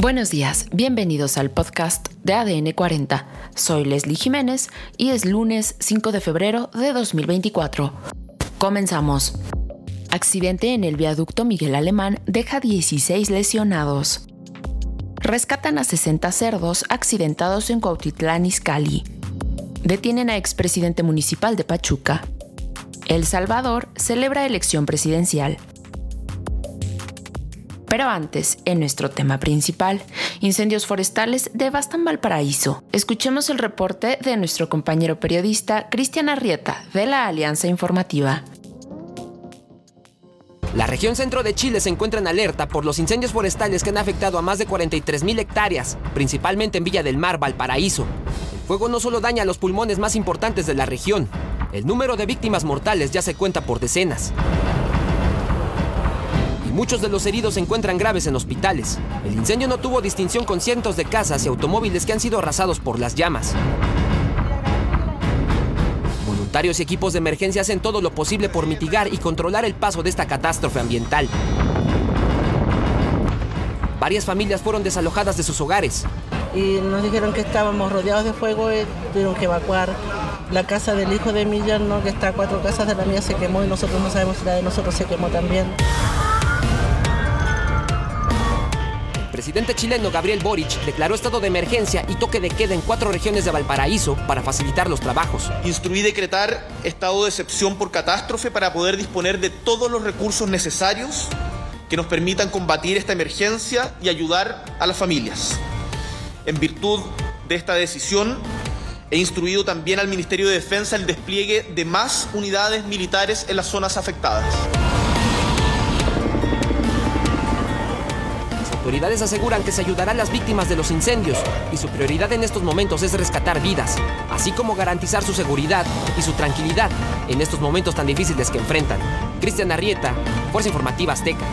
Buenos días, bienvenidos al podcast de ADN 40. Soy Leslie Jiménez y es lunes 5 de febrero de 2024. Comenzamos. Accidente en el viaducto Miguel Alemán deja 16 lesionados. Rescatan a 60 cerdos accidentados en Cuautitlán Izcalli. Detienen a expresidente municipal de Pachuca. El Salvador celebra elección presidencial. Pero antes, en nuestro tema principal, incendios forestales devastan Valparaíso. Escuchemos el reporte de nuestro compañero periodista Cristian Arrieta de la Alianza Informativa. La región centro de Chile se encuentra en alerta por los incendios forestales que han afectado a más de 43.000 hectáreas, principalmente en Villa del Mar, Valparaíso. El fuego no solo daña los pulmones más importantes de la región, el número de víctimas mortales ya se cuenta por decenas. Muchos de los heridos se encuentran graves en hospitales. El incendio no tuvo distinción con cientos de casas y automóviles que han sido arrasados por las llamas. Voluntarios y equipos de emergencia hacen todo lo posible por mitigar y controlar el paso de esta catástrofe ambiental. Varias familias fueron desalojadas de sus hogares. Y nos dijeron que estábamos rodeados de fuego y tuvieron que evacuar la casa del hijo de mi yerno, que está a cuatro casas de la mía, se quemó y nosotros no sabemos si la de nosotros se quemó también. Presidente chileno Gabriel Boric declaró estado de emergencia y toque de queda en cuatro regiones de Valparaíso para facilitar los trabajos. Instruí decretar estado de excepción por catástrofe para poder disponer de todos los recursos necesarios que nos permitan combatir esta emergencia y ayudar a las familias. En virtud de esta decisión, he instruido también al Ministerio de Defensa el despliegue de más unidades militares en las zonas afectadas. Autoridades aseguran que se ayudará a las víctimas de los incendios y su prioridad en estos momentos es rescatar vidas, así como garantizar su seguridad y su tranquilidad en estos momentos tan difíciles que enfrentan. Cristian Arrieta, Fuerza Informativa Azteca.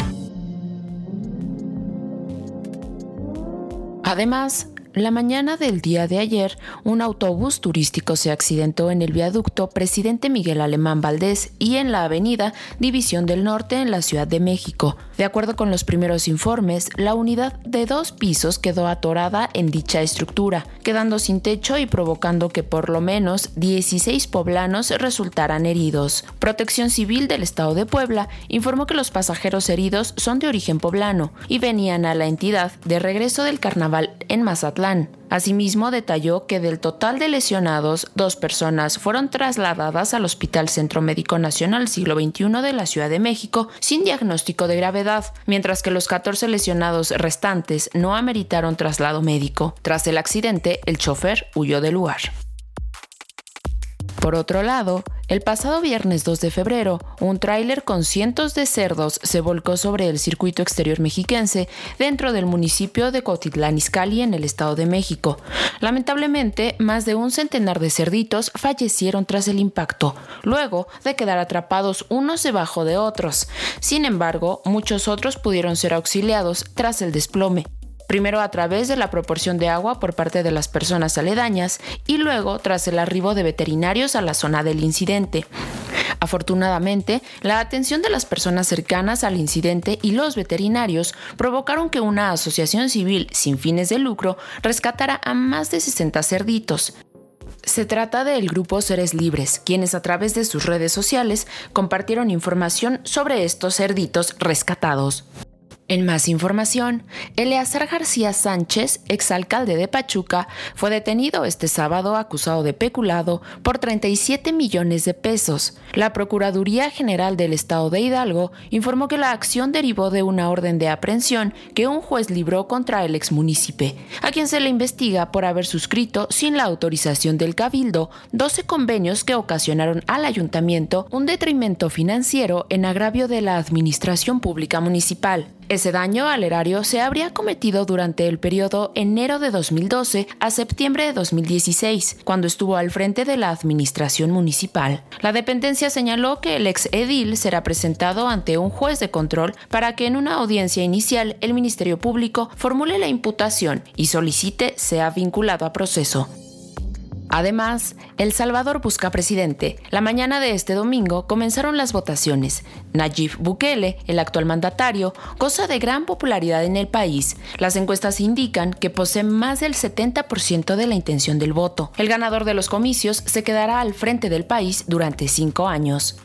Además, la mañana del día de ayer, un autobús turístico se accidentó en el viaducto Presidente Miguel Alemán Valdés y en la avenida División del Norte en la Ciudad de México. De acuerdo con los primeros informes, la unidad de dos pisos quedó atorada en dicha estructura, quedando sin techo y provocando que por lo menos 16 poblanos resultaran heridos. Protección Civil del Estado de Puebla informó que los pasajeros heridos son de origen poblano y venían a la entidad de regreso del carnaval en Mazatlán Asimismo, detalló que del total de lesionados, dos personas fueron trasladadas al Hospital Centro Médico Nacional Siglo XXI de la Ciudad de México sin diagnóstico de gravedad, mientras que los 14 lesionados restantes no ameritaron traslado médico. Tras el accidente, el chofer huyó del lugar. Por otro lado, el pasado viernes 2 de febrero, un tráiler con cientos de cerdos se volcó sobre el circuito exterior mexiquense dentro del municipio de Cotitlán Izcalli en el Estado de México. Lamentablemente, más de un centenar de cerditos fallecieron tras el impacto, luego de quedar atrapados unos debajo de otros. Sin embargo, muchos otros pudieron ser auxiliados tras el desplome primero a través de la proporción de agua por parte de las personas aledañas y luego tras el arribo de veterinarios a la zona del incidente. Afortunadamente, la atención de las personas cercanas al incidente y los veterinarios provocaron que una asociación civil sin fines de lucro rescatara a más de 60 cerditos. Se trata del grupo Seres Libres, quienes a través de sus redes sociales compartieron información sobre estos cerditos rescatados. En más información, Eleazar García Sánchez, exalcalde de Pachuca, fue detenido este sábado acusado de peculado por 37 millones de pesos. La Procuraduría General del Estado de Hidalgo informó que la acción derivó de una orden de aprehensión que un juez libró contra el exmunícipe, a quien se le investiga por haber suscrito sin la autorización del Cabildo 12 convenios que ocasionaron al ayuntamiento un detrimento financiero en agravio de la administración pública municipal. Ese daño al erario se habría cometido durante el periodo enero de 2012 a septiembre de 2016, cuando estuvo al frente de la administración municipal. La dependencia señaló que el ex edil será presentado ante un juez de control para que en una audiencia inicial el Ministerio Público formule la imputación y solicite sea vinculado a proceso. Además, El Salvador busca presidente. La mañana de este domingo comenzaron las votaciones. Nayib Bukele, el actual mandatario, goza de gran popularidad en el país. Las encuestas indican que posee más del 70% de la intención del voto. El ganador de los comicios se quedará al frente del país durante cinco años.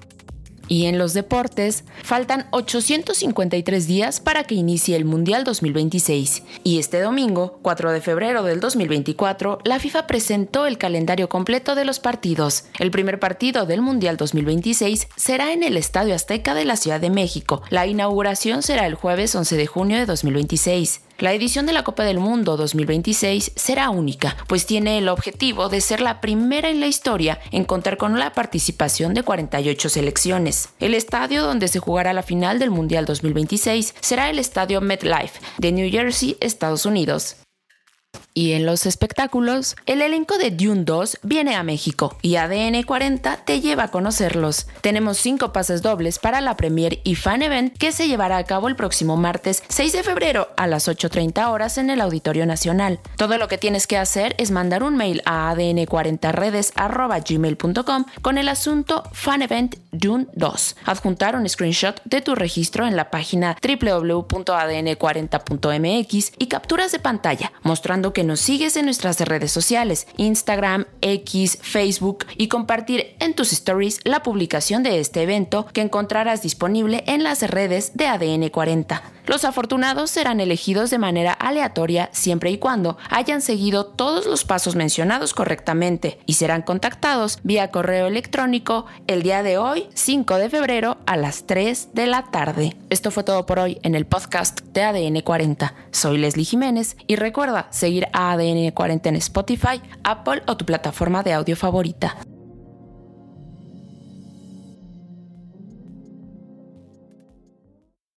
Y en los deportes, faltan 853 días para que inicie el Mundial 2026. Y este domingo, 4 de febrero del 2024, la FIFA presentó el calendario completo de los partidos. El primer partido del Mundial 2026 será en el Estadio Azteca de la Ciudad de México. La inauguración será el jueves 11 de junio de 2026. La edición de la Copa del Mundo 2026 será única, pues tiene el objetivo de ser la primera en la historia en contar con la participación de 48 selecciones. El estadio donde se jugará la final del Mundial 2026 será el Estadio MetLife de New Jersey, Estados Unidos. Y en los espectáculos, el elenco de Dune 2 viene a México y ADN 40 te lleva a conocerlos. Tenemos cinco pases dobles para la Premier y Fan Event que se llevará a cabo el próximo martes 6 de febrero a las 8.30 horas en el Auditorio Nacional. Todo lo que tienes que hacer es mandar un mail a adn40redes.gmail.com con el asunto Fan Event Dune 2. Adjuntar un screenshot de tu registro en la página www.adn40.mx y capturas de pantalla mostrando nos sigues en nuestras redes sociales, Instagram, X, Facebook y compartir en tus stories la publicación de este evento que encontrarás disponible en las redes de ADN 40. Los afortunados serán elegidos de manera aleatoria siempre y cuando hayan seguido todos los pasos mencionados correctamente y serán contactados vía correo electrónico el día de hoy, 5 de febrero, a las 3 de la tarde. Esto fue todo por hoy en el podcast de ADN 40. Soy Leslie Jiménez y recuerda seguir a ADN 40 en Spotify, Apple o tu plataforma de audio favorita.